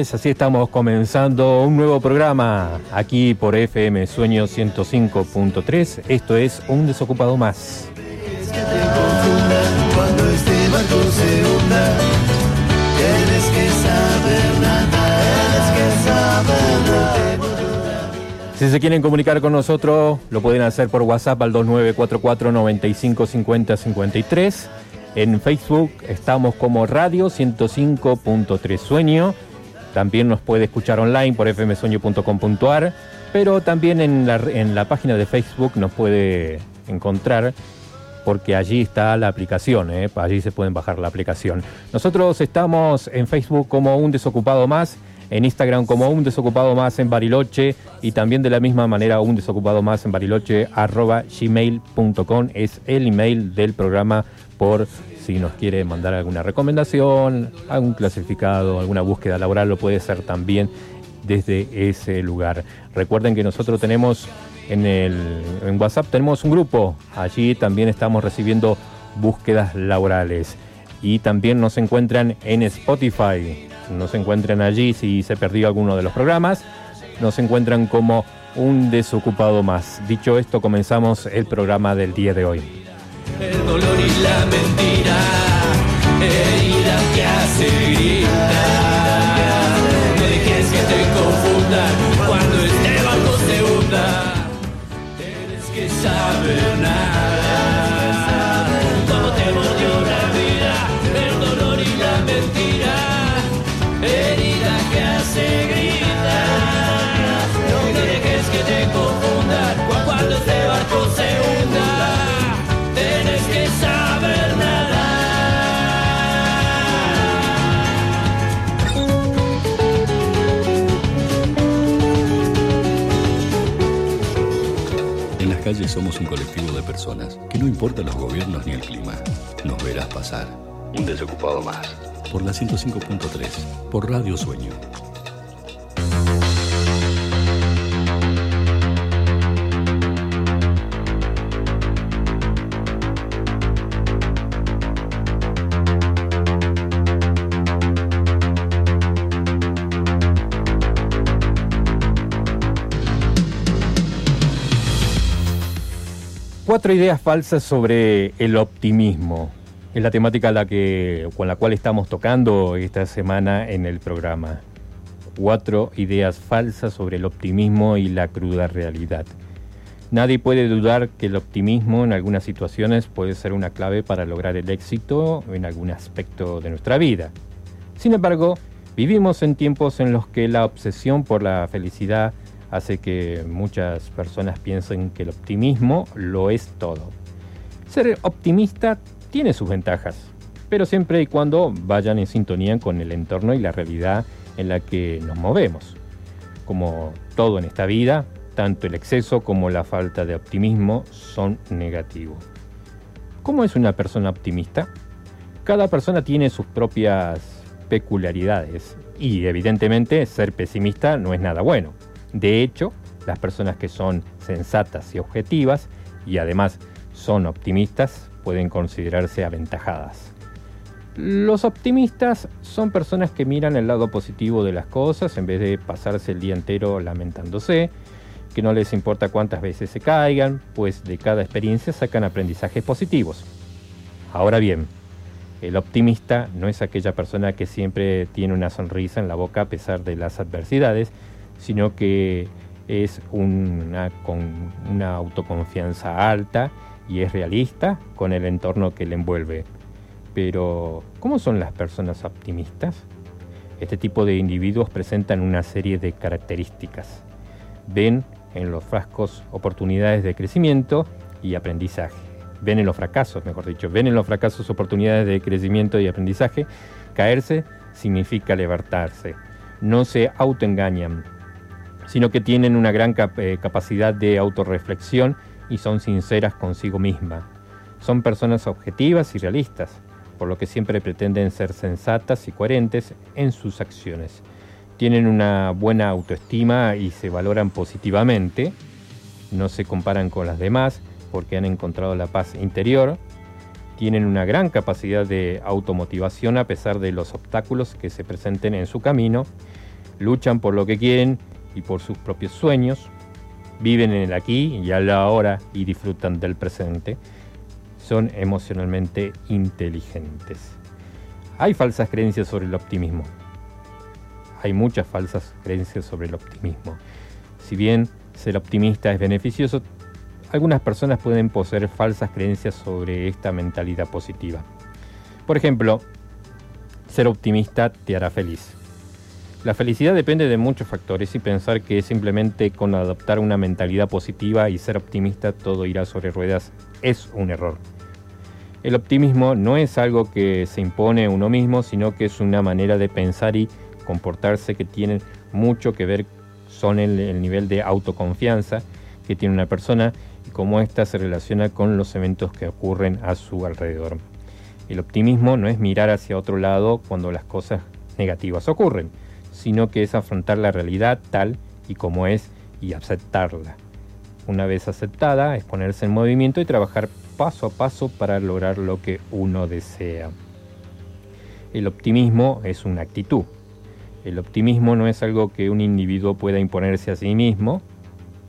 así estamos comenzando un nuevo programa aquí por FM Sueño 105.3. Esto es Un Desocupado Más. Si se quieren comunicar con nosotros, lo pueden hacer por WhatsApp al 2944 95 50 53. En Facebook estamos como Radio 105.3 Sueño. También nos puede escuchar online por fmsueño.com.ar. Pero también en la, en la página de Facebook nos puede encontrar porque allí está la aplicación, ¿eh? allí se pueden bajar la aplicación. Nosotros estamos en Facebook como Un Desocupado Más, en Instagram como Un Desocupado Más en Bariloche y también de la misma manera Un Desocupado Más en Bariloche gmail.com es el email del programa por si nos quiere mandar alguna recomendación, algún clasificado, alguna búsqueda laboral, lo puede hacer también desde ese lugar. Recuerden que nosotros tenemos en, el, WhatsApp tenemos un grupo, allí también estamos recibiendo búsquedas laborales y también nos encuentran en Spotify, nos encuentran allí si se perdió alguno de los programas, nos encuentran como un desocupado más. Dicho esto, comenzamos el programa del día de hoy. El dolor y la mentira, herida que hace gritar. Somos un colectivo de personas que no importa los gobiernos ni el clima, nos verás pasar. Un desocupado más. Por la 105.3, por Radio Sueño. Cuatro ideas falsas sobre el optimismo. Es la temática la que, con la cual estamos tocando esta semana en el programa. Cuatro ideas falsas sobre el optimismo y la cruda realidad. Nadie puede dudar que el optimismo en algunas situaciones puede ser una clave para lograr el éxito en algún aspecto de nuestra vida. Sin embargo, vivimos en tiempos en los que la obsesión por la felicidad hace que muchas personas piensen que el optimismo lo es todo. Ser optimista tiene sus ventajas, pero siempre y cuando vayan en sintonía con el entorno y la realidad en la que nos movemos. Como todo en esta vida, tanto el exceso como la falta de optimismo son negativos. ¿Cómo es una persona optimista? Cada persona tiene sus propias peculiaridades y evidentemente ser pesimista no es nada bueno. De hecho, las personas que son sensatas y objetivas y además son optimistas pueden considerarse aventajadas. Los optimistas son personas que miran el lado positivo de las cosas en vez de pasarse el día entero lamentándose, que no les importa cuántas veces se caigan, pues de cada experiencia sacan aprendizajes positivos. Ahora bien, el optimista no es aquella persona que siempre tiene una sonrisa en la boca a pesar de las adversidades, sino que es una, con una autoconfianza alta y es realista con el entorno que le envuelve. Pero, ¿cómo son las personas optimistas? Este tipo de individuos presentan una serie de características. Ven en los frascos oportunidades de crecimiento y aprendizaje. ven en los fracasos, mejor dicho, ven en los fracasos oportunidades de crecimiento y aprendizaje. Caerse significa levantarse. No se autoengañan, sino que tienen una gran eh, capacidad de autorreflexión y son sinceras consigo misma. Son personas objetivas y realistas, por lo que siempre pretenden ser sensatas y coherentes en sus acciones. Tienen una buena autoestima y se valoran positivamente, no se comparan con las demás porque han encontrado la paz interior, tienen una gran capacidad de automotivación a pesar de los obstáculos que se presenten en su camino, luchan por lo que quieren y por sus propios sueños, viven en el aquí y la ahora y disfrutan del presente, son emocionalmente inteligentes. Hay falsas creencias sobre el optimismo. Hay muchas falsas creencias sobre el optimismo. Si bien ser optimista es beneficioso, algunas personas pueden poseer falsas creencias sobre esta mentalidad positiva. Por ejemplo, ser optimista te hará feliz. La felicidad depende de muchos factores y pensar que simplemente con adoptar una mentalidad positiva y ser optimista todo irá sobre ruedas es un error. El optimismo no es algo que se impone uno mismo, sino que es una manera de pensar y comportarse que tienen mucho que ver son el, el nivel de autoconfianza que tiene una persona y cómo ésta se relaciona con los eventos que ocurren a su alrededor. El optimismo no es mirar hacia otro lado cuando las cosas negativas ocurren, sino que es afrontar la realidad tal y como es y aceptarla. Una vez aceptada, es ponerse en movimiento y trabajar paso a paso para lograr lo que uno desea. El optimismo es una actitud. El optimismo no es algo que un individuo pueda imponerse a sí mismo.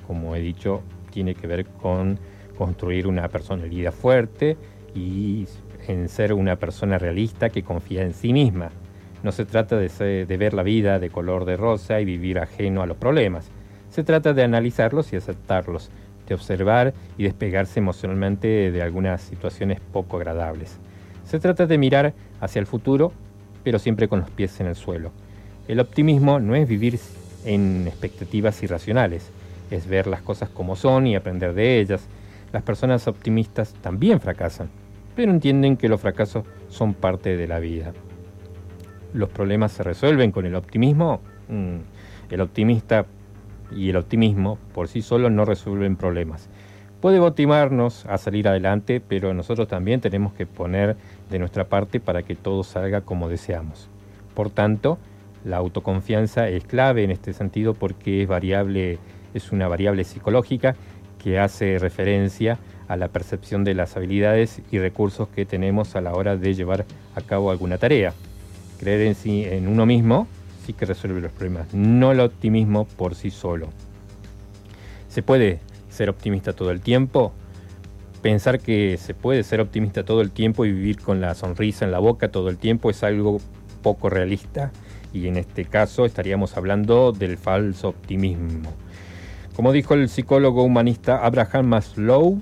Como he dicho, tiene que ver con construir una personalidad fuerte y en ser una persona realista que confía en sí misma. No se trata de, ver la vida de color de rosa y vivir ajeno a los problemas. Se trata de analizarlos y aceptarlos, de observar y despegarse emocionalmente de algunas situaciones poco agradables. Se trata de mirar hacia el futuro, pero siempre con los pies en el suelo. El optimismo no es vivir en expectativas irracionales, es ver las cosas como son y aprender de ellas. Las personas optimistas también fracasan, pero entienden que los fracasos son parte de la vida los problemas se resuelven con el optimismo, mm, el optimista y el optimismo por sí solos no resuelven problemas. Puede motivarnos a salir adelante, pero nosotros también tenemos que poner de nuestra parte para que todo salga como deseamos. Por tanto, la autoconfianza es clave en este sentido porque es variable, es una variable psicológica que hace referencia a la percepción de las habilidades y recursos que tenemos a la hora de llevar a cabo alguna tarea creer en, sí, en uno mismo sí que resuelve los problemas, no el optimismo por sí solo. ¿Se puede ser optimista todo el tiempo? Pensar que se puede ser optimista todo el tiempo y vivir con la sonrisa en la boca todo el tiempo es algo poco realista y en este caso estaríamos hablando del falso optimismo. Como dijo el psicólogo humanista Abraham Maslow,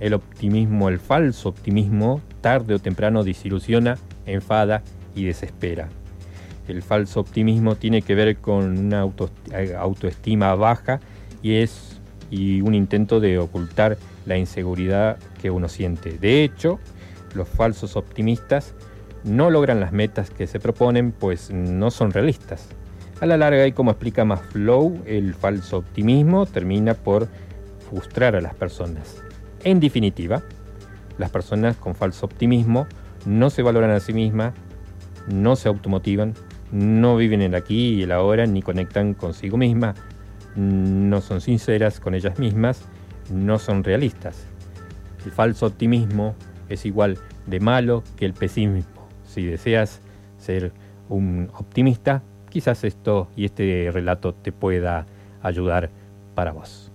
el optimismo, el falso optimismo, tarde o temprano desilusiona, enfada y desespera. El falso optimismo tiene que ver con una autoestima baja y es y un intento de ocultar la inseguridad que uno siente. De hecho, los falsos optimistas no logran las metas que se proponen pues no son realistas. A la larga y como explica Maslow, el falso optimismo termina por frustrar a las personas. En definitiva, las personas con falso optimismo no se valoran a sí mismas, no se automotivan, no viven el aquí y el ahora, ni conectan consigo misma, no son sinceras con ellas mismas, no son realistas. El falso optimismo es igual de malo que el pesimismo. Si deseas ser un optimista, quizás esto y este relato te pueda ayudar para vos.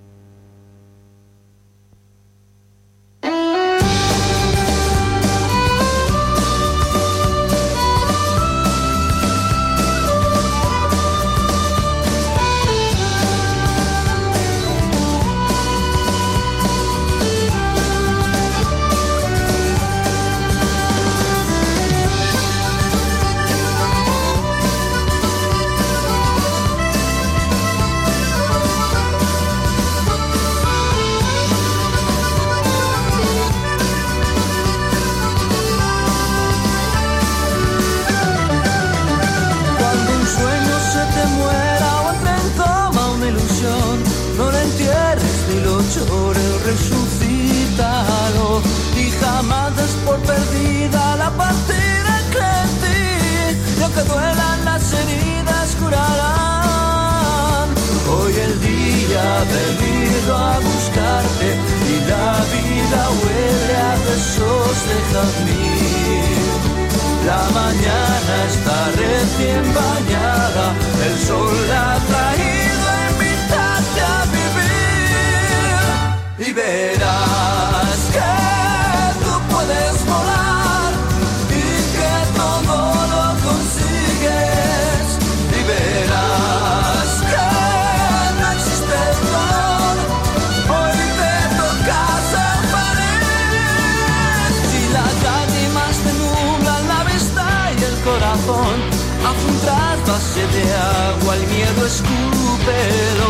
Corazón, haz un trasvase de agua, el miedo escúpelo.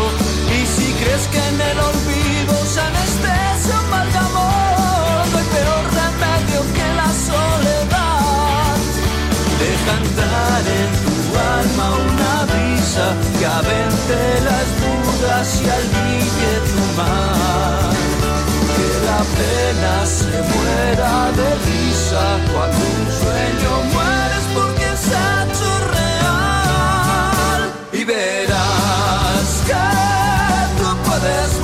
Y si crees que en el olvido se anestesia un mal de amor, no hay peor remedio que la soledad. Deja entrar en tu alma una brisa que avente las dudas y alivie tu mar. Que la pena se muera de risa cuando un sueño mueres Verás que tú puedes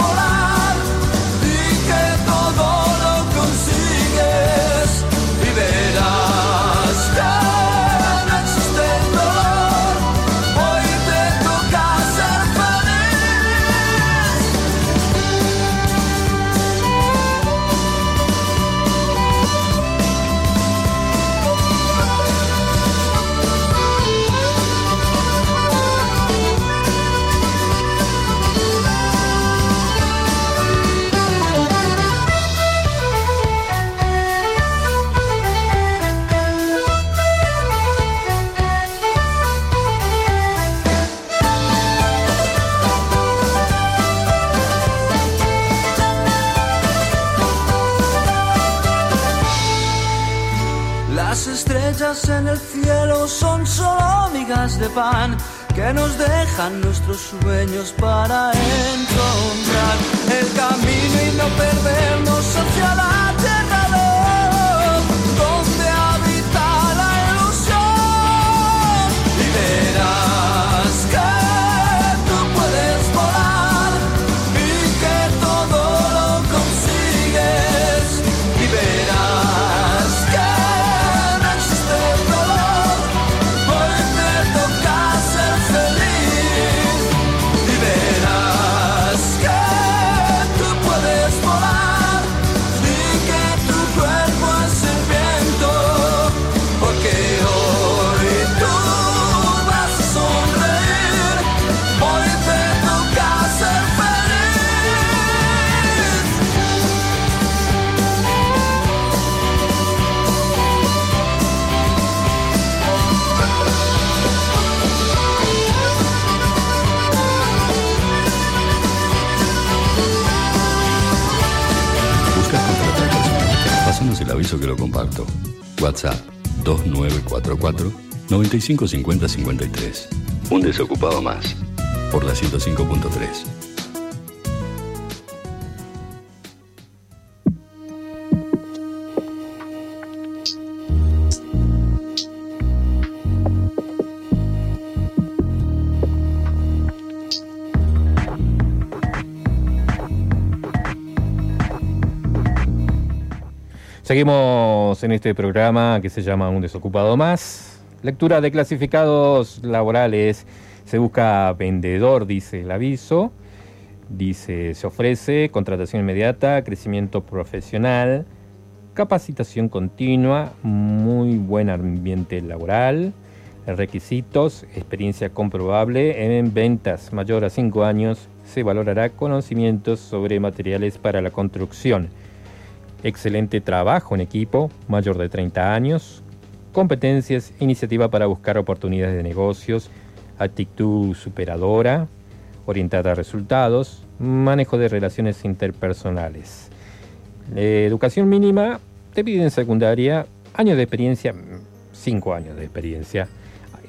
de pan que nos dejan nuestros sueños para encontrar. El camino y no perdernos hacia la Que lo comparto. WhatsApp 2944 9550 53. Un desocupado más. Por la 105.3. Seguimos en este programa que se llama Un desocupado más. Lectura de clasificados laborales. Se busca vendedor, dice el aviso. Dice, se ofrece contratación inmediata, crecimiento profesional, capacitación continua, muy buen ambiente laboral, requisitos, experiencia comprobable en ventas mayor a 5 años, se valorará conocimientos sobre materiales para la construcción excelente trabajo en equipo, mayor de 30 años, competencias, iniciativa para buscar oportunidades de negocios, actitud superadora, orientada a resultados, manejo de relaciones interpersonales. Educación mínima, te piden secundaria, años de experiencia, 5 años de experiencia,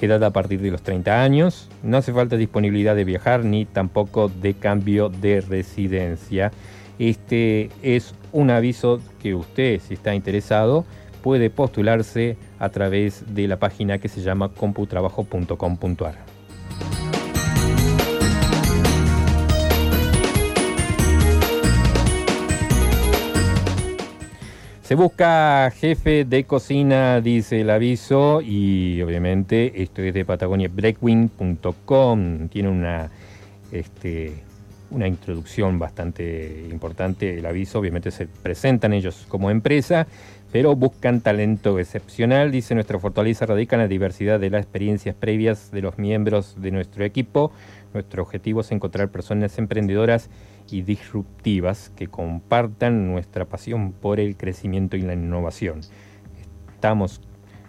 edad a partir de los 30 años, no hace falta disponibilidad de viajar ni tampoco de cambio de residencia. Este es un aviso que usted, si está interesado, puede postularse a través de la página que se llama computrabajo.com.ar. Se busca jefe de cocina, dice el aviso, y obviamente esto es de patagoniabreakwing.com. Tiene una este, una introducción bastante importante. El aviso, obviamente, se presentan ellos como empresa, pero buscan talento excepcional. Dice nuestra fortaleza radica en la diversidad de las experiencias previas de los miembros de nuestro equipo. Nuestro objetivo es encontrar personas emprendedoras y disruptivas que compartan nuestra pasión por el crecimiento y la innovación. Estamos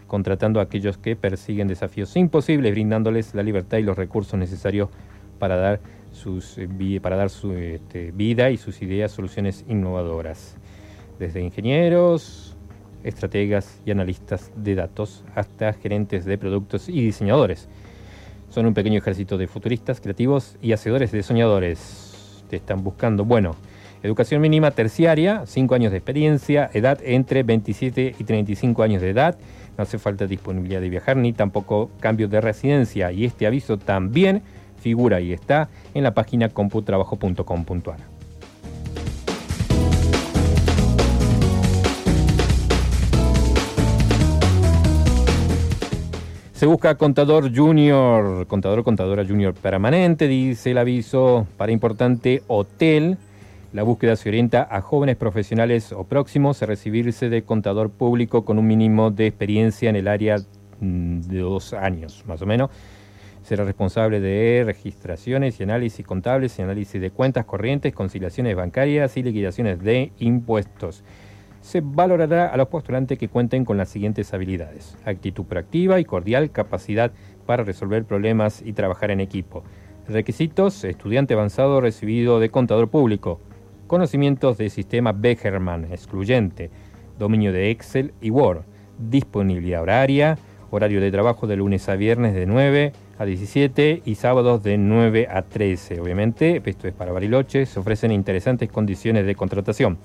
contratando a aquellos que persiguen desafíos imposibles, brindándoles la libertad y los recursos necesarios para dar, sus, eh, para dar su este, vida y sus ideas soluciones innovadoras. Desde ingenieros, estrategas y analistas de datos hasta gerentes de productos y diseñadores. Son un pequeño ejército de futuristas, creativos y hacedores de soñadores están buscando? Bueno, educación mínima terciaria, 5 años de experiencia, edad entre 27 y 35 años de edad, no hace falta disponibilidad de viajar ni tampoco cambio de residencia y este aviso también figura y está en la página computrabajo.com.ar. Se busca contador junior, contador contadora junior permanente, dice el aviso, para importante hotel. La búsqueda se orienta a jóvenes profesionales o próximos a recibirse de contador público con un mínimo de experiencia en el área mm, de dos años, más o menos. Será responsable de registraciones y análisis contables y análisis de cuentas corrientes, conciliaciones bancarias y liquidaciones de impuestos se valorará a los postulantes que cuenten con las siguientes habilidades. Actitud proactiva y cordial, capacidad para resolver problemas y trabajar en equipo. Requisitos, estudiante avanzado recibido de contador público. Conocimientos de sistema Beckerman, excluyente. Dominio de Excel y Word. Disponibilidad horaria. Horario de trabajo de lunes a viernes de 9 a 17 y sábados de 9 a 13. Obviamente, esto es para Bariloche, se ofrecen interesantes condiciones de contratación.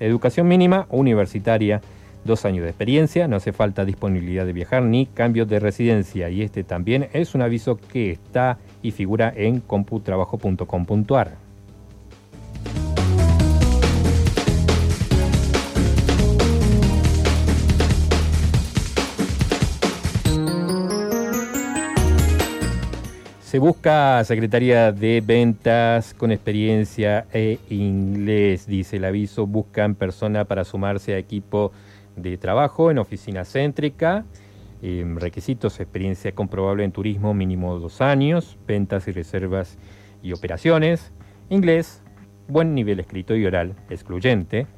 Educación mínima universitaria, dos años de experiencia, no hace falta disponibilidad de viajar ni cambio de residencia y este también es un aviso que está y figura en computrabajo.com.ar. Se busca secretaria de ventas con experiencia e inglés, dice el aviso. Buscan persona para sumarse a equipo de trabajo en oficina céntrica. Em, requisitos, experiencia comprobable en turismo, mínimo dos años, ventas y reservas y operaciones. Inglés, buen nivel escrito y oral, excluyente.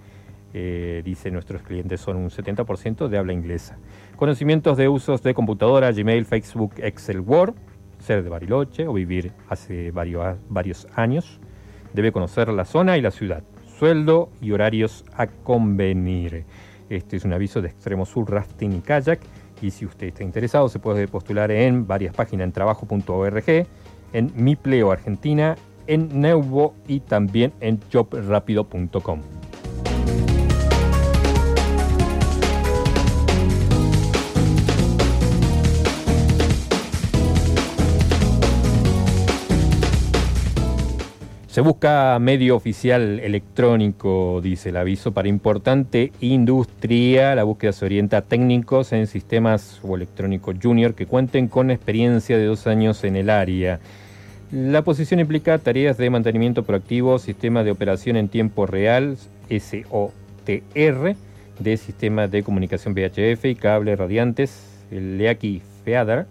Eh, dice nuestros clientes son un 70% de habla inglesa. Conocimientos de usos de computadora, Gmail, Facebook, Excel, Word ser de Bariloche o vivir hace varios, varios años. Debe conocer la zona y la ciudad. Sueldo y horarios a convenir. Este es un aviso de Extremo Sur Rafting y Kayak. Y si usted está interesado, se puede postular en varias páginas en trabajo.org, en Mipleo Argentina, en Neuvo y también en jobrapido.com. Se busca medio oficial electrónico, dice el aviso, para importante industria. La búsqueda se orienta a técnicos en sistemas o electrónico junior que cuenten con experiencia de dos años en el área. La posición implica tareas de mantenimiento proactivo, sistema de operación en tiempo real, SOTR, de sistemas de comunicación VHF y cables radiantes, el LEAKI FEADER,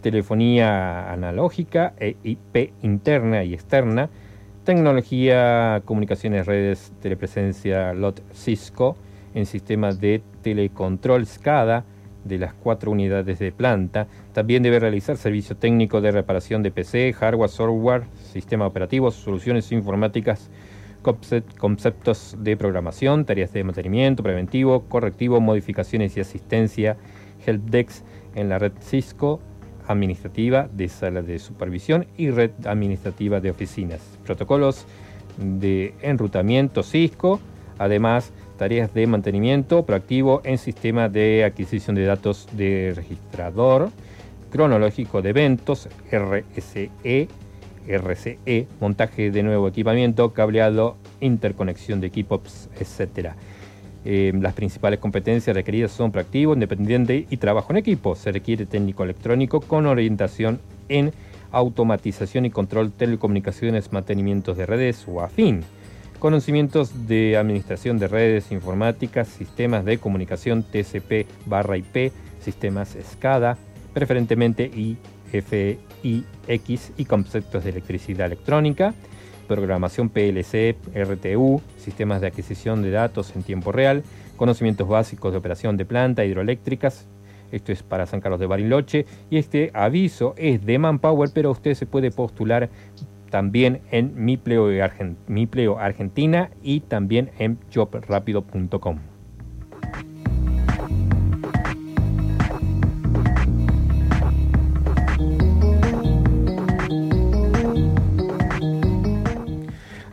telefonía analógica e IP interna y externa, Tecnología, comunicaciones, redes, telepresencia, LOT Cisco, en sistemas de telecontrol SCADA de las cuatro unidades de planta. También debe realizar servicio técnico de reparación de PC, hardware, software, sistema operativos, soluciones informáticas, conceptos de programación, tareas de mantenimiento preventivo, correctivo, modificaciones y asistencia, helpdesk en la red Cisco, administrativa de sala de supervisión y red administrativa de oficinas. Protocolos de enrutamiento Cisco, además tareas de mantenimiento proactivo en sistema de adquisición de datos de registrador, cronológico de eventos, RSE, RCE, montaje de nuevo equipamiento, cableado, interconexión de equipos, etc. Eh, las principales competencias requeridas son proactivo, independiente y trabajo en equipo. Se requiere técnico electrónico con orientación en automatización y control telecomunicaciones, mantenimientos de redes o afín. Conocimientos de administración de redes informáticas, sistemas de comunicación TCP barra IP, sistemas SCADA, preferentemente IFIX y conceptos de electricidad electrónica programación PLC, RTU, sistemas de adquisición de datos en tiempo real, conocimientos básicos de operación de planta hidroeléctricas. Esto es para San Carlos de Bariloche. Y este aviso es de Manpower, pero usted se puede postular también en Mi Pleo, Argentina y también en jobrapido.com.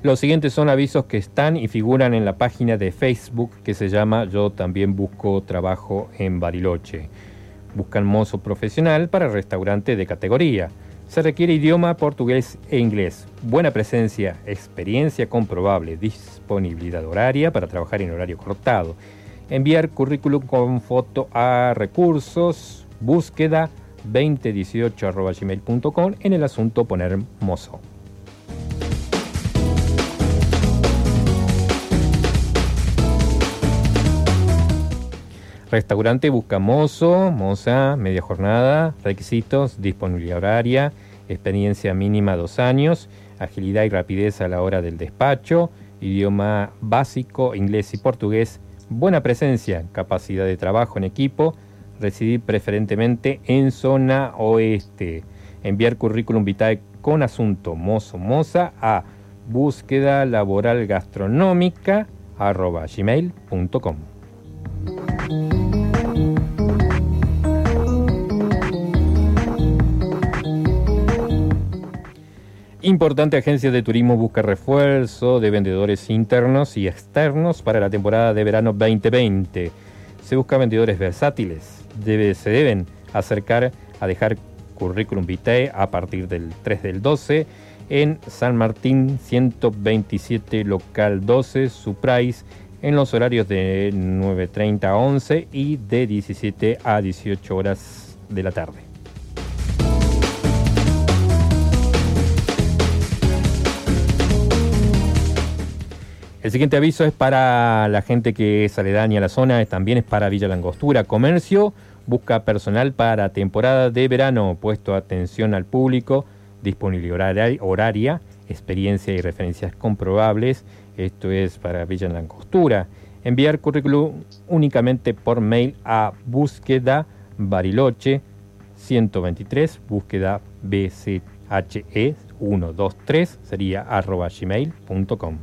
Los siguientes son avisos que están y figuran en la página de Facebook que se llama Yo también busco trabajo en Bariloche. Buscan mozo profesional para restaurante de categoría. Se requiere idioma portugués e inglés. Buena presencia, experiencia comprobable, disponibilidad horaria para trabajar en horario cortado. Enviar currículum con foto a recursos, búsqueda 2018.gmail.com en el asunto poner mozo. Restaurante busca mozo, moza, media jornada, requisitos, disponibilidad horaria, experiencia mínima dos años, agilidad y rapidez a la hora del despacho, idioma básico, inglés y portugués, buena presencia, capacidad de trabajo en equipo, residir preferentemente en zona oeste, enviar currículum vitae con asunto mozo moza a búsqueda laboral gastronómica. Importante agencia de turismo busca refuerzo de vendedores internos y externos para la temporada de verano 2020. Se busca vendedores versátiles. se deben acercar a dejar currículum vitae a partir del 3 del 12 en San Martín 127 local 12 su price en los horarios de 9.30 a 11 y de 17 a 18 horas de la tarde. El siguiente aviso es para la gente que es aledaña a la zona, también es para Villa Langostura. Comercio busca personal para temporada de verano, puesto atención al público, disponibilidad horaria, experiencia y referencias comprobables. Esto es para Villa Langostura. Enviar currículum únicamente por mail a búsqueda bariloche 123, búsqueda BCHE 123, sería arroba gmail.com.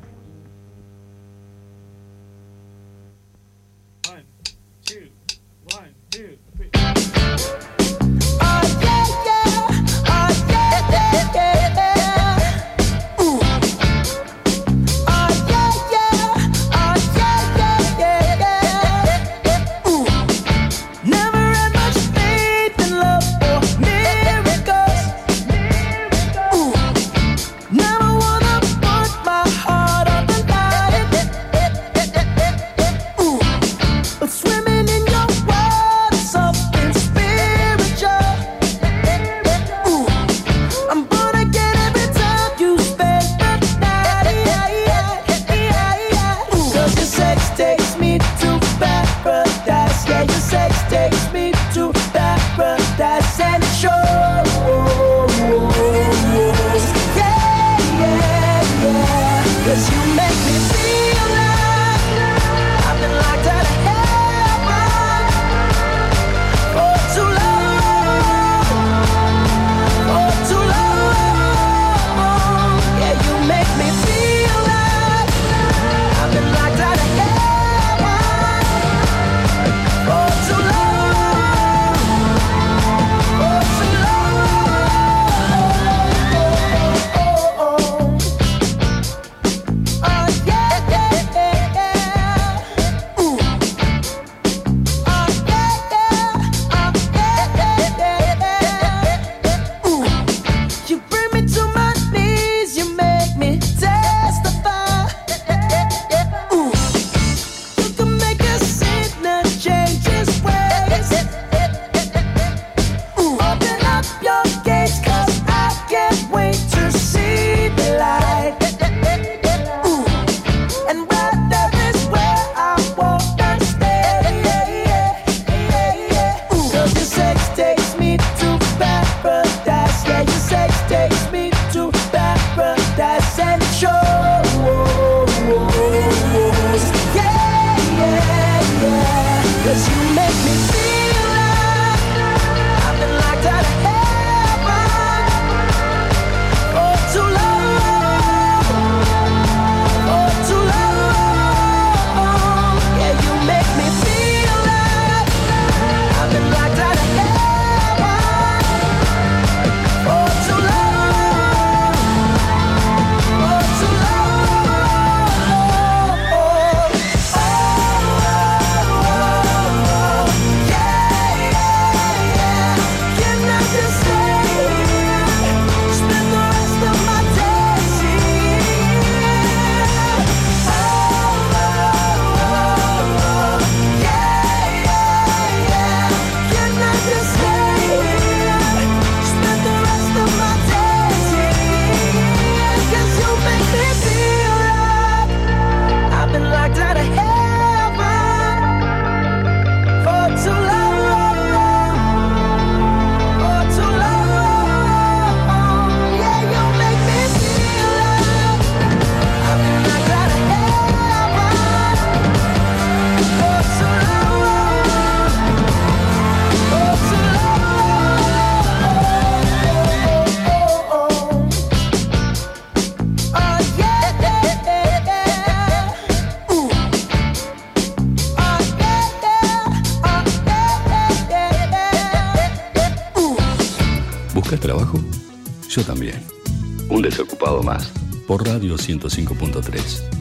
Por Radio 105.3.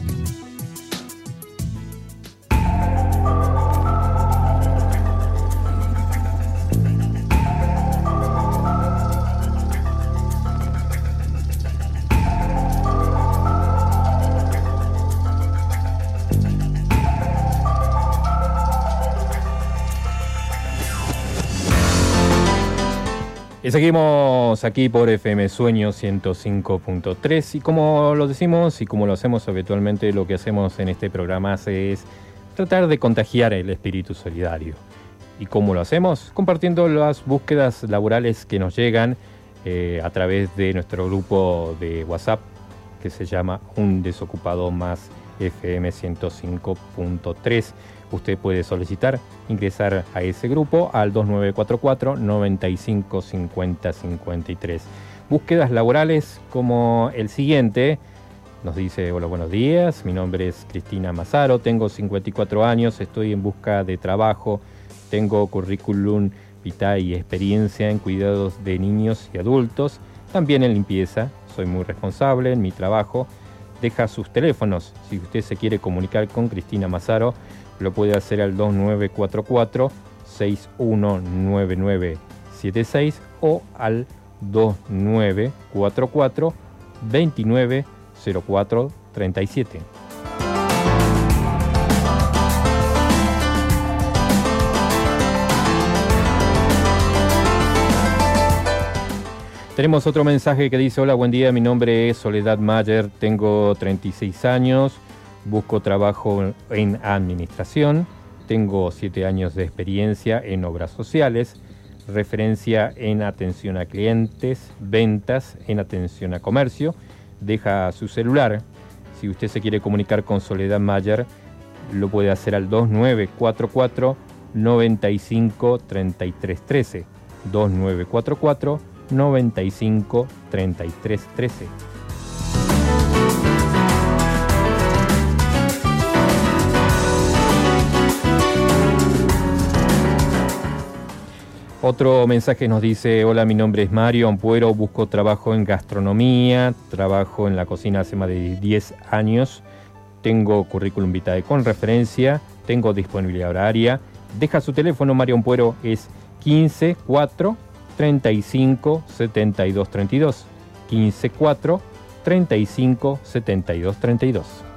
Y seguimos aquí por FM Sueño 105.3 y como lo decimos y como lo hacemos habitualmente, lo que hacemos en este programa es tratar de contagiar el espíritu solidario. ¿Y cómo lo hacemos? Compartiendo las búsquedas laborales que nos llegan eh, a través de nuestro grupo de WhatsApp que se llama Un Desocupado Más FM 105.3 usted puede solicitar ingresar a ese grupo al 2944 95 50 53. Búsquedas laborales como el siguiente. Nos dice, hola, buenos días, mi nombre es Cristina Mazaro, tengo 54 años, estoy en busca de trabajo, tengo currículum vitae y experiencia en cuidados de niños y adultos, también en limpieza, soy muy responsable en mi trabajo. Deja sus teléfonos. Si usted se quiere comunicar con Cristina Mazaro lo puede hacer al 2944 619976 o al 2944 290437. Tenemos otro mensaje que dice, hola, buen día, mi nombre es Soledad Mayer, tengo 36 años, Busco trabajo en administración, tengo siete años de experiencia en obras sociales, referencia en atención a clientes, ventas, en atención a comercio. Deja su celular. Si usted se quiere comunicar con Soledad Mayer, lo puede hacer al 2944 95 33 13. 2944 95 33 13. Otro mensaje nos dice, hola, mi nombre es Mario Ampuero, busco trabajo en gastronomía, trabajo en la cocina hace más de 10 años, tengo currículum vitae con referencia, tengo disponibilidad horaria. Deja su teléfono, Mario Ampuero, es 15 4 35 72 32. 15 4 35 72 32.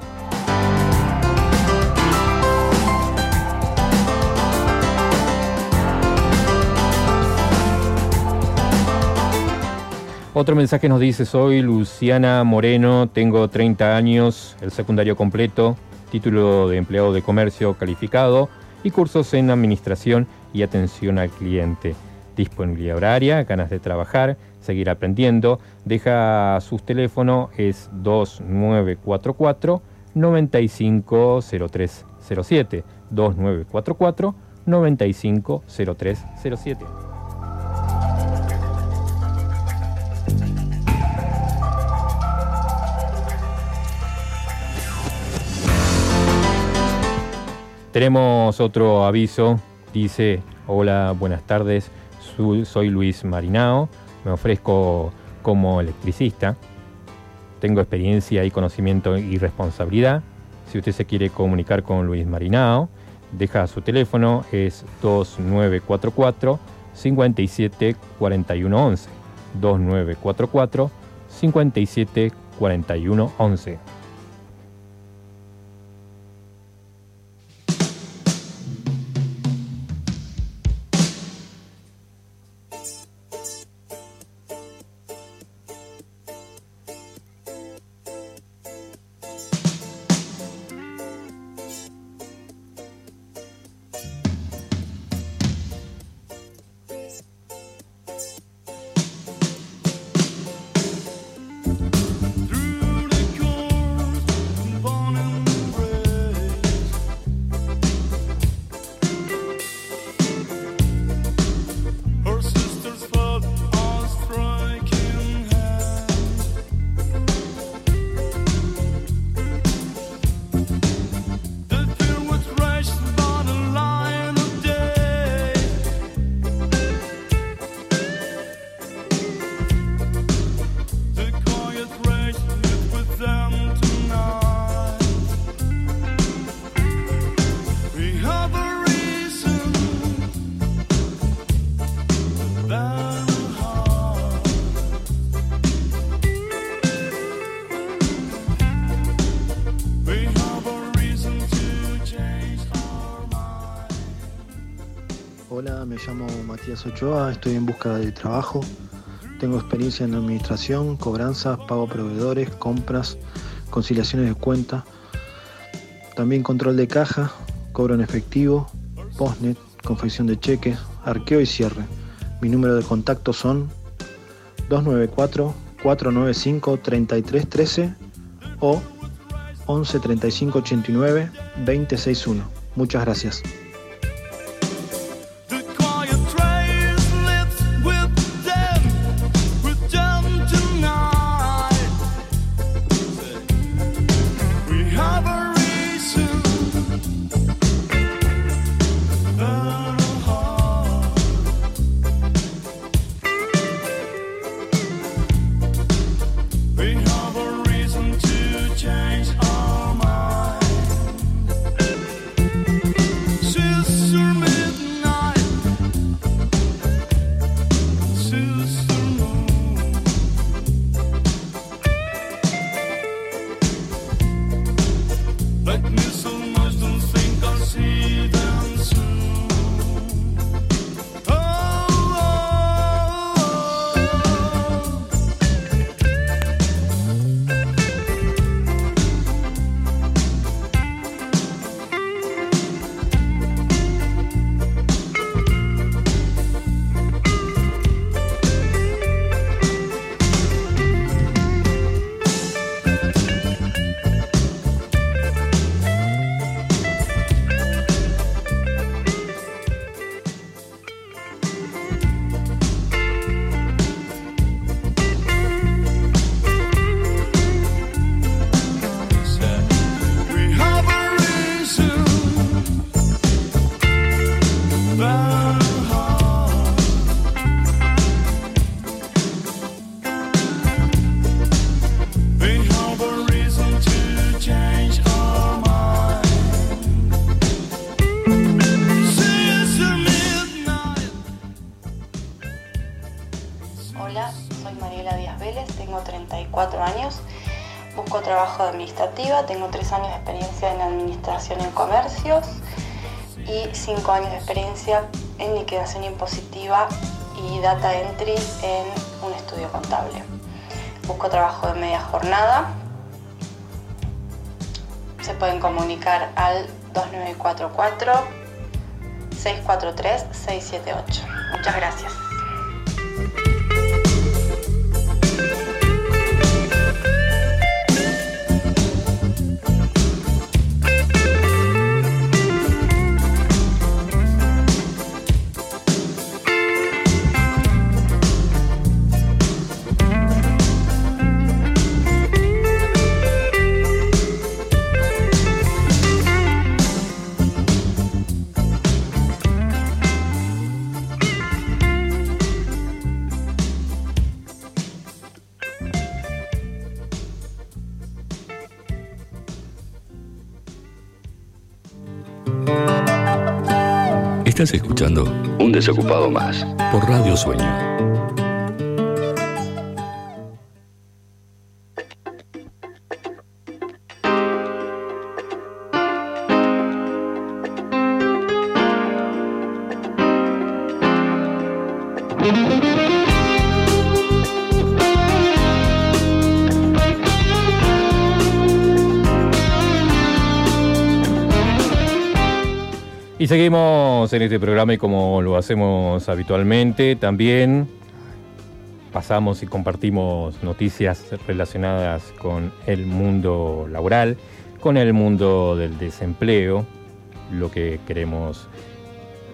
Otro mensaje nos dice, soy Luciana Moreno, tengo 30 años, el secundario completo, título de empleado de comercio calificado y cursos en administración y atención al cliente. Disponibilidad horaria, ganas de trabajar, seguir aprendiendo. Deja sus teléfonos, es 2944 950307. 2944 950307. Tenemos otro aviso, dice, hola, buenas tardes, soy Luis Marinao, me ofrezco como electricista, tengo experiencia y conocimiento y responsabilidad. Si usted se quiere comunicar con Luis Marinao, deja su teléfono, es 2944 57 41 11. 2944 57 41 11. Llamo Matías Ochoa, estoy en busca de trabajo. Tengo experiencia en administración, cobranzas, pago proveedores, compras, conciliaciones de cuenta. También control de caja, cobro en efectivo, postnet, confección de cheques, arqueo y cierre. Mi número de contacto son 294-495-3313 o 11 35 89 261. Muchas gracias. Trabajo de administrativa, tengo 3 años de experiencia en administración en comercios y 5 años de experiencia en liquidación impositiva y data entry en un estudio contable. Busco trabajo de media jornada. Se pueden comunicar al 2944 643 678. Muchas gracias. Estás escuchando Un Desocupado Más por Radio Sueño. Y seguimos en este programa y como lo hacemos habitualmente, también pasamos y compartimos noticias relacionadas con el mundo laboral, con el mundo del desempleo, lo que queremos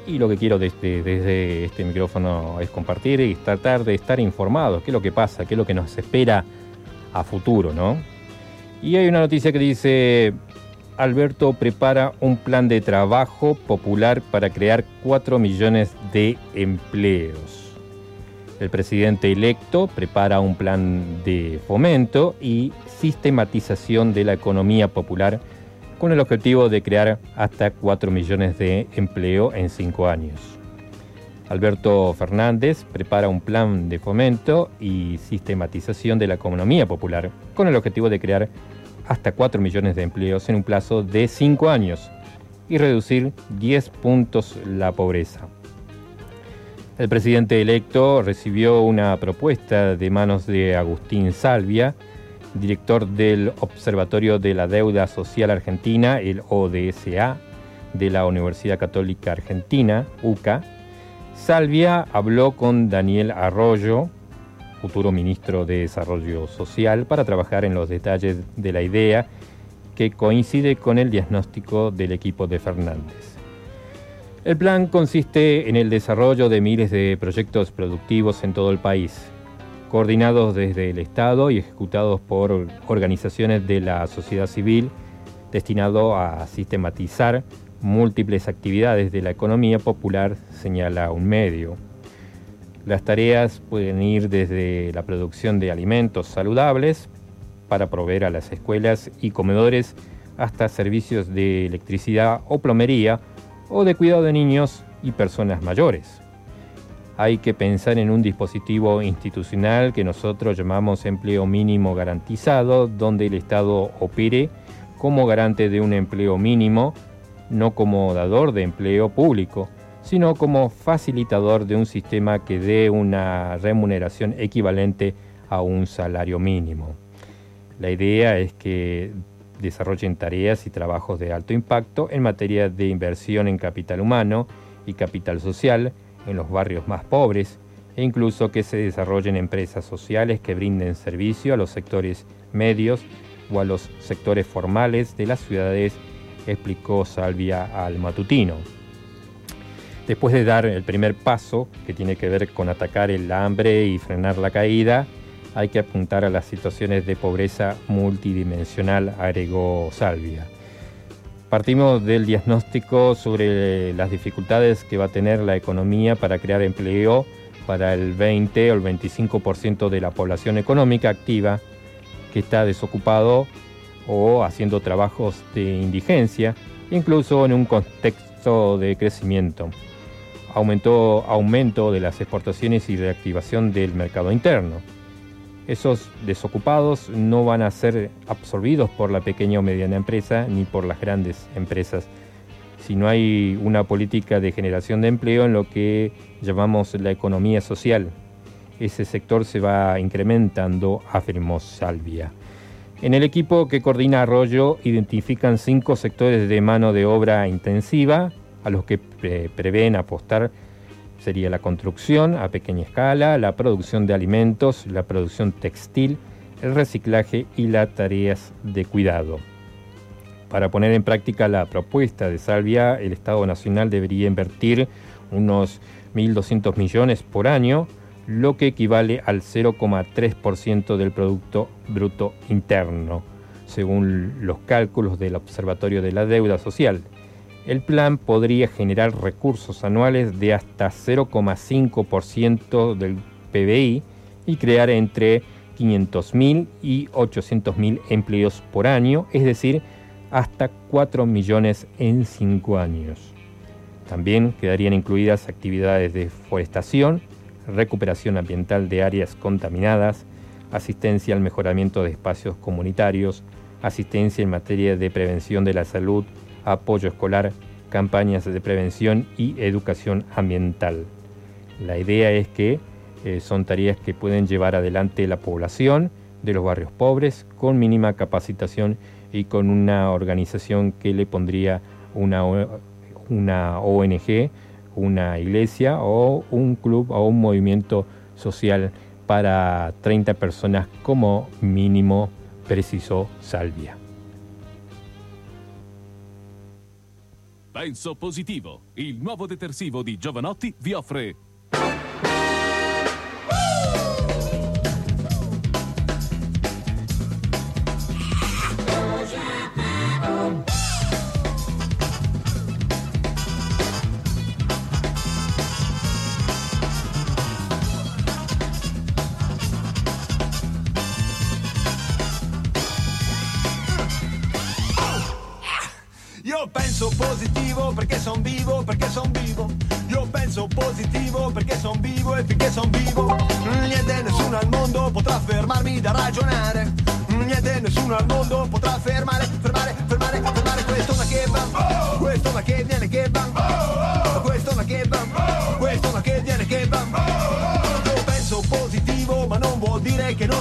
y lo que quiero desde, desde este micrófono es compartir y tratar de estar informados, qué es lo que pasa, qué es lo que nos espera a futuro, ¿no? Y hay una noticia que dice, Alberto prepara un plan de trabajo popular para crear 4 millones de empleos. El presidente electo prepara un plan de fomento y sistematización de la economía popular con el objetivo de crear hasta 4 millones de empleo en 5 años. Alberto Fernández prepara un plan de fomento y sistematización de la economía popular con el objetivo de crear hasta 4 millones de empleos en un plazo de 5 años y reducir 10 puntos la pobreza. El presidente electo recibió una propuesta de manos de Agustín Salvia, director del Observatorio de la Deuda Social Argentina, el ODSA, de la Universidad Católica Argentina, UCA. Salvia habló con Daniel Arroyo, futuro ministro de Desarrollo Social, para trabajar en los detalles de la idea que coincide con el diagnóstico del equipo de Fernández. El plan consiste en el desarrollo de miles de proyectos productivos en todo el país, coordinados desde el Estado y ejecutados por organizaciones de la sociedad civil, destinado a sistematizar múltiples actividades de la economía popular, señala un medio. Las tareas pueden ir desde la producción de alimentos saludables para proveer a las escuelas y comedores hasta servicios de electricidad o plomería o de cuidado de niños y personas mayores. Hay que pensar en un dispositivo institucional que nosotros llamamos empleo mínimo garantizado, donde el Estado opere como garante de un empleo mínimo, no como dador de empleo público, sino como facilitador de un sistema que dé una remuneración equivalente a un salario mínimo. La idea es que desarrollen tareas y trabajos de alto impacto en materia de inversión en capital humano y capital social en los barrios más pobres e incluso que se desarrollen empresas sociales que brinden servicio a los sectores medios o a los sectores formales de las ciudades, explicó Salvia al matutino. Después de dar el primer paso, que tiene que ver con atacar el hambre y frenar la caída, hay que apuntar a las situaciones de pobreza multidimensional, agregó Salvia. Partimos del diagnóstico sobre las dificultades que va a tener la economía para crear empleo para el 20 o el 25% de la población económica activa que está desocupado o haciendo trabajos de indigencia, incluso en un contexto de crecimiento. Aumentó aumento de las exportaciones y reactivación del mercado interno. Esos desocupados no van a ser absorbidos por la pequeña o mediana empresa ni por las grandes empresas, si no hay una política de generación de empleo en lo que llamamos la economía social. Ese sector se va incrementando, afirmó Salvia. En el equipo que coordina Arroyo identifican cinco sectores de mano de obra intensiva a los que pre prevén apostar sería la construcción a pequeña escala, la producción de alimentos, la producción textil, el reciclaje y las tareas de cuidado. Para poner en práctica la propuesta de Salvia, el Estado Nacional debería invertir unos 1.200 millones por año, lo que equivale al 0,3% del Producto Bruto Interno, según los cálculos del Observatorio de la Deuda Social. El plan podría generar recursos anuales de hasta 0,5% del PBI y crear entre 500.000 y 800.000 empleos por año, es decir, hasta 4 millones en 5 años. También quedarían incluidas actividades de forestación, recuperación ambiental de áreas contaminadas, asistencia al mejoramiento de espacios comunitarios, asistencia en materia de prevención de la salud, apoyo escolar, campañas de prevención y educación ambiental. La idea es que eh, son tareas que pueden llevar adelante la población de los barrios pobres con mínima capacitación y con una organización que le pondría una, una ONG, una iglesia o un club o un movimiento social para 30 personas como mínimo, precisó Salvia. Penso positivo, il nuovo detersivo di Giovanotti vi offre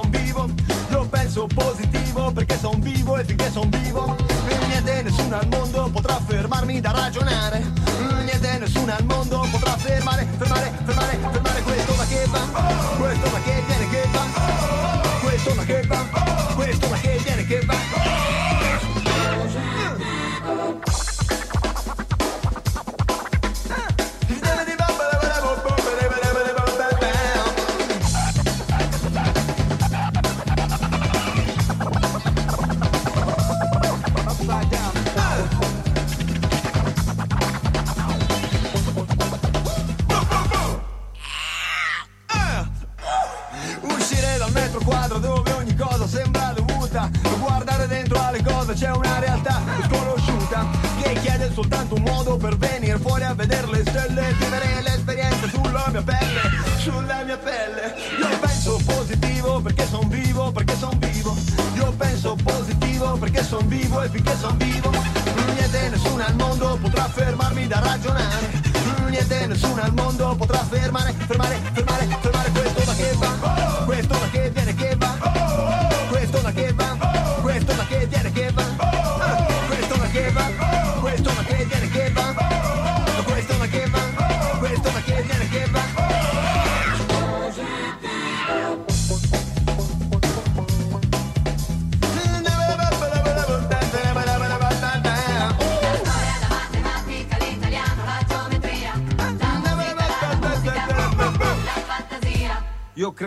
vivo. Io penso positivo perché son vivo e finché son vivo. Niente, nessuno al mondo potrà fermarmi da ragionare. Niente, nessuno al mondo potrà fermare, fermare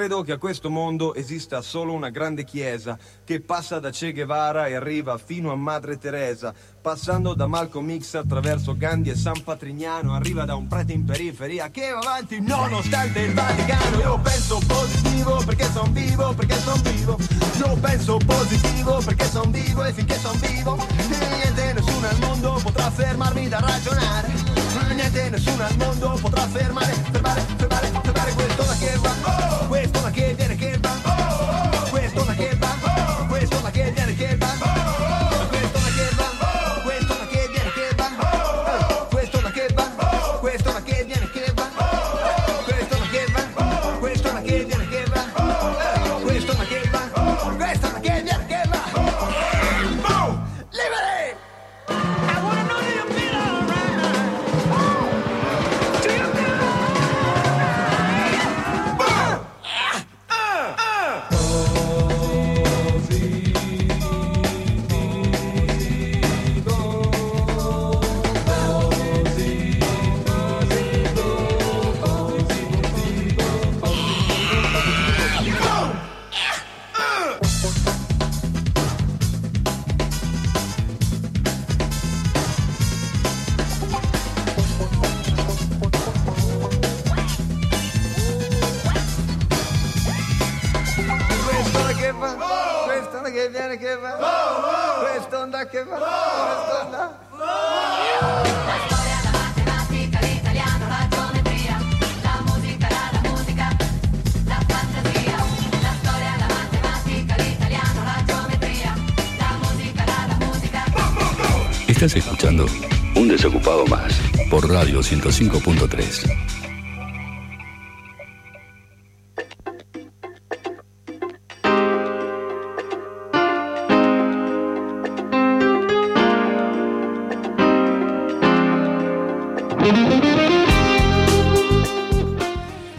credo che a questo mondo esista solo una grande chiesa che passa da Che Guevara e arriva fino a Madre Teresa, passando da Malcolm X attraverso Gandhi e San Patrignano, arriva da un prete in periferia che va avanti nonostante il Vaticano. Io penso positivo perché son vivo, perché son vivo. Io penso positivo perché son vivo e finché son vivo, niente nessuno al mondo potrà fermarmi da ragionare. Niente nessuno al mondo potrà fermare, fermare, fermare, fermare questo da che va, questo da Un Desocupado Más por Radio 105.3.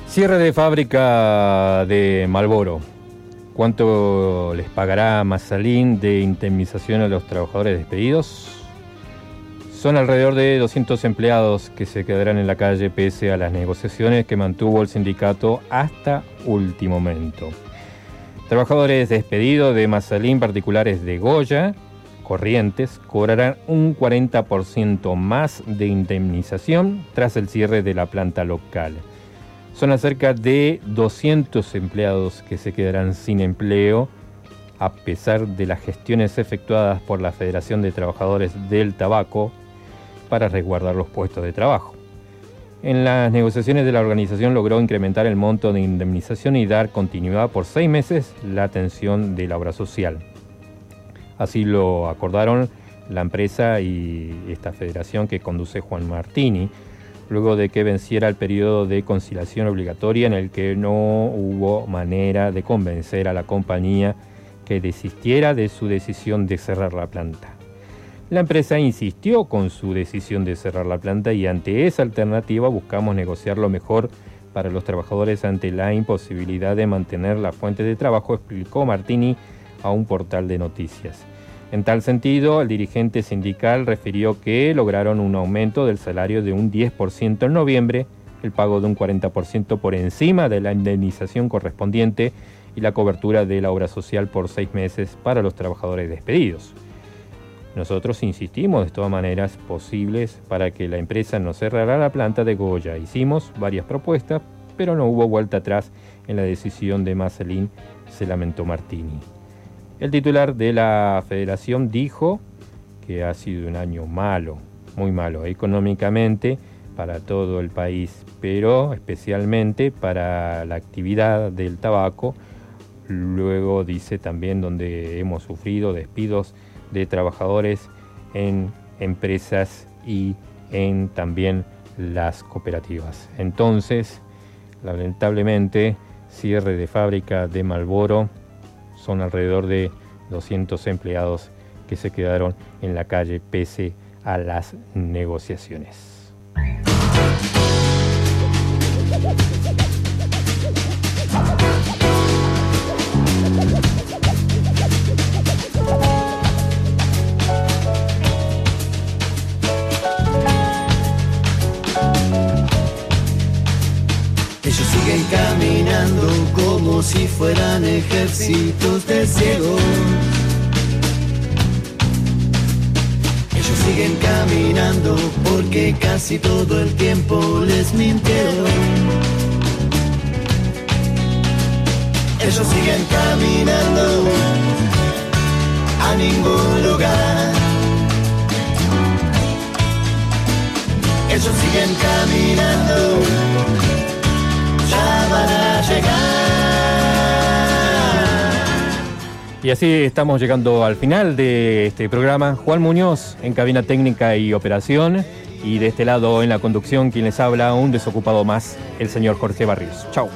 Cierre de fábrica de Malboro. ¿Cuánto les pagará Mazalín de indemnización a los trabajadores despedidos? Son alrededor de 200 empleados que se quedarán en la calle pese a las negociaciones que mantuvo el sindicato hasta último momento. Trabajadores despedidos de Mazalín, particulares de Goya, Corrientes, cobrarán un 40% más de indemnización tras el cierre de la planta local. Son acerca de 200 empleados que se quedarán sin empleo a pesar de las gestiones efectuadas por la Federación de Trabajadores del Tabaco para resguardar los puestos de trabajo. En las negociaciones de la organización logró incrementar el monto de indemnización y dar continuidad por seis meses la atención de la obra social. Así lo acordaron la empresa y esta federación que conduce Juan Martini, luego de que venciera el periodo de conciliación obligatoria en el que no hubo manera de convencer a la compañía que desistiera de su decisión de cerrar la planta. La empresa insistió con su decisión de cerrar la planta y ante esa alternativa buscamos negociar lo mejor para los trabajadores ante la imposibilidad de mantener la fuente de trabajo, explicó Martini a un portal de noticias. En tal sentido, el dirigente sindical refirió que lograron un aumento del salario de un 10% en noviembre, el pago de un 40% por encima de la indemnización correspondiente y la cobertura de la obra social por seis meses para los trabajadores despedidos. Nosotros insistimos de todas maneras posibles para que la empresa no cerrara la planta de Goya. Hicimos varias propuestas, pero no hubo vuelta atrás en la decisión de Marcelín, se lamentó Martini. El titular de la federación dijo que ha sido un año malo, muy malo económicamente para todo el país, pero especialmente para la actividad del tabaco. Luego dice también donde hemos sufrido despidos de trabajadores en empresas y en también las cooperativas. Entonces, lamentablemente, cierre de fábrica de Malboro son alrededor de 200 empleados que se quedaron en la calle pese a las negociaciones. De ciegos. Ellos siguen caminando porque casi todo el tiempo les mintieron. Ellos siguen caminando a ningún lugar. Ellos siguen caminando Y así estamos llegando al final de este programa. Juan Muñoz en cabina técnica y operación. Y de este lado en la conducción, quien les habla, un desocupado más, el señor Jorge Barrios. Chau.